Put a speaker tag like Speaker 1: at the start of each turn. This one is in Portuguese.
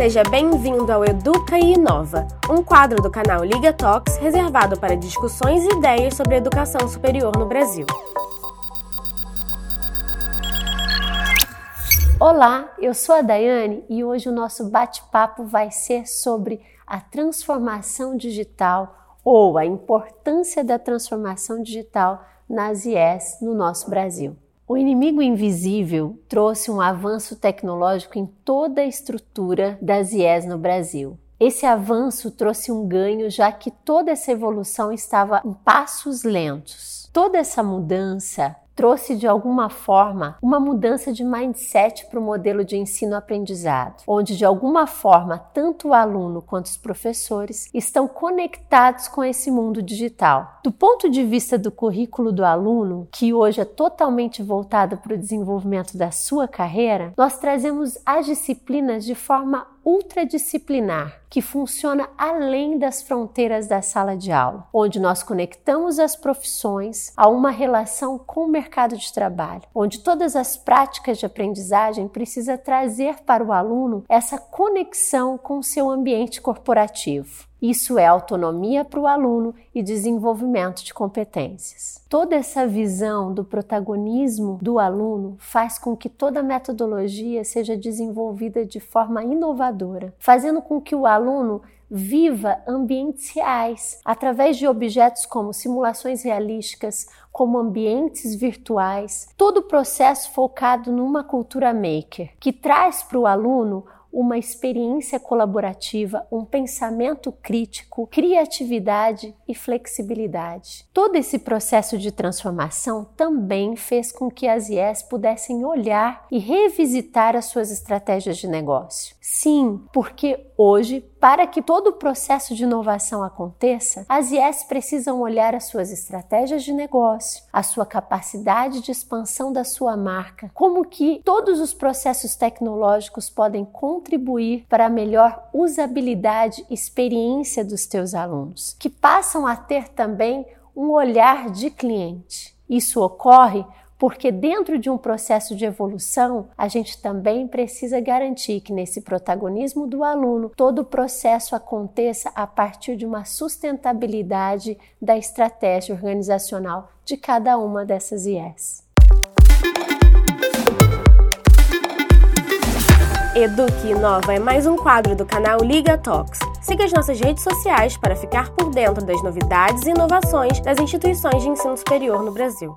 Speaker 1: Seja bem-vindo ao Educa e Inova, um quadro do canal Liga Talks reservado para discussões e ideias sobre educação superior no Brasil.
Speaker 2: Olá, eu sou a Daiane e hoje o nosso bate-papo vai ser sobre a transformação digital ou a importância da transformação digital nas IES no nosso Brasil. O inimigo invisível trouxe um avanço tecnológico em toda a estrutura das IES no Brasil. Esse avanço trouxe um ganho, já que toda essa evolução estava em passos lentos. Toda essa mudança trouxe de alguma forma uma mudança de mindset para o modelo de ensino-aprendizado, onde de alguma forma tanto o aluno quanto os professores estão conectados com esse mundo digital. Do ponto de vista do currículo do aluno, que hoje é totalmente voltado para o desenvolvimento da sua carreira, nós trazemos as disciplinas de forma ultradisciplinar, que funciona além das fronteiras da sala de aula, onde nós conectamos as profissões a uma relação com o mercado de trabalho, onde todas as práticas de aprendizagem precisa trazer para o aluno essa conexão com o seu ambiente corporativo. Isso é autonomia para o aluno e desenvolvimento de competências. Toda essa visão do protagonismo do aluno faz com que toda a metodologia seja desenvolvida de forma inovadora, fazendo com que o aluno viva ambientes reais através de objetos como simulações realísticas, como ambientes virtuais, todo o processo focado numa cultura maker, que traz para o aluno uma experiência colaborativa, um pensamento crítico, criatividade e flexibilidade. Todo esse processo de transformação também fez com que as IES pudessem olhar e revisitar as suas estratégias de negócio. Sim, porque hoje, para que todo o processo de inovação aconteça, as IES precisam olhar as suas estratégias de negócio, a sua capacidade de expansão da sua marca, como que todos os processos tecnológicos podem contribuir para a melhor usabilidade e experiência dos teus alunos, que passam a ter também um olhar de cliente. Isso ocorre porque dentro de um processo de evolução, a gente também precisa garantir que nesse protagonismo do aluno, todo o processo aconteça a partir de uma sustentabilidade da estratégia organizacional de cada uma dessas IES.
Speaker 1: Eduque Inova é mais um quadro do canal Liga Talks. Siga as nossas redes sociais para ficar por dentro das novidades e inovações das instituições de ensino superior no Brasil.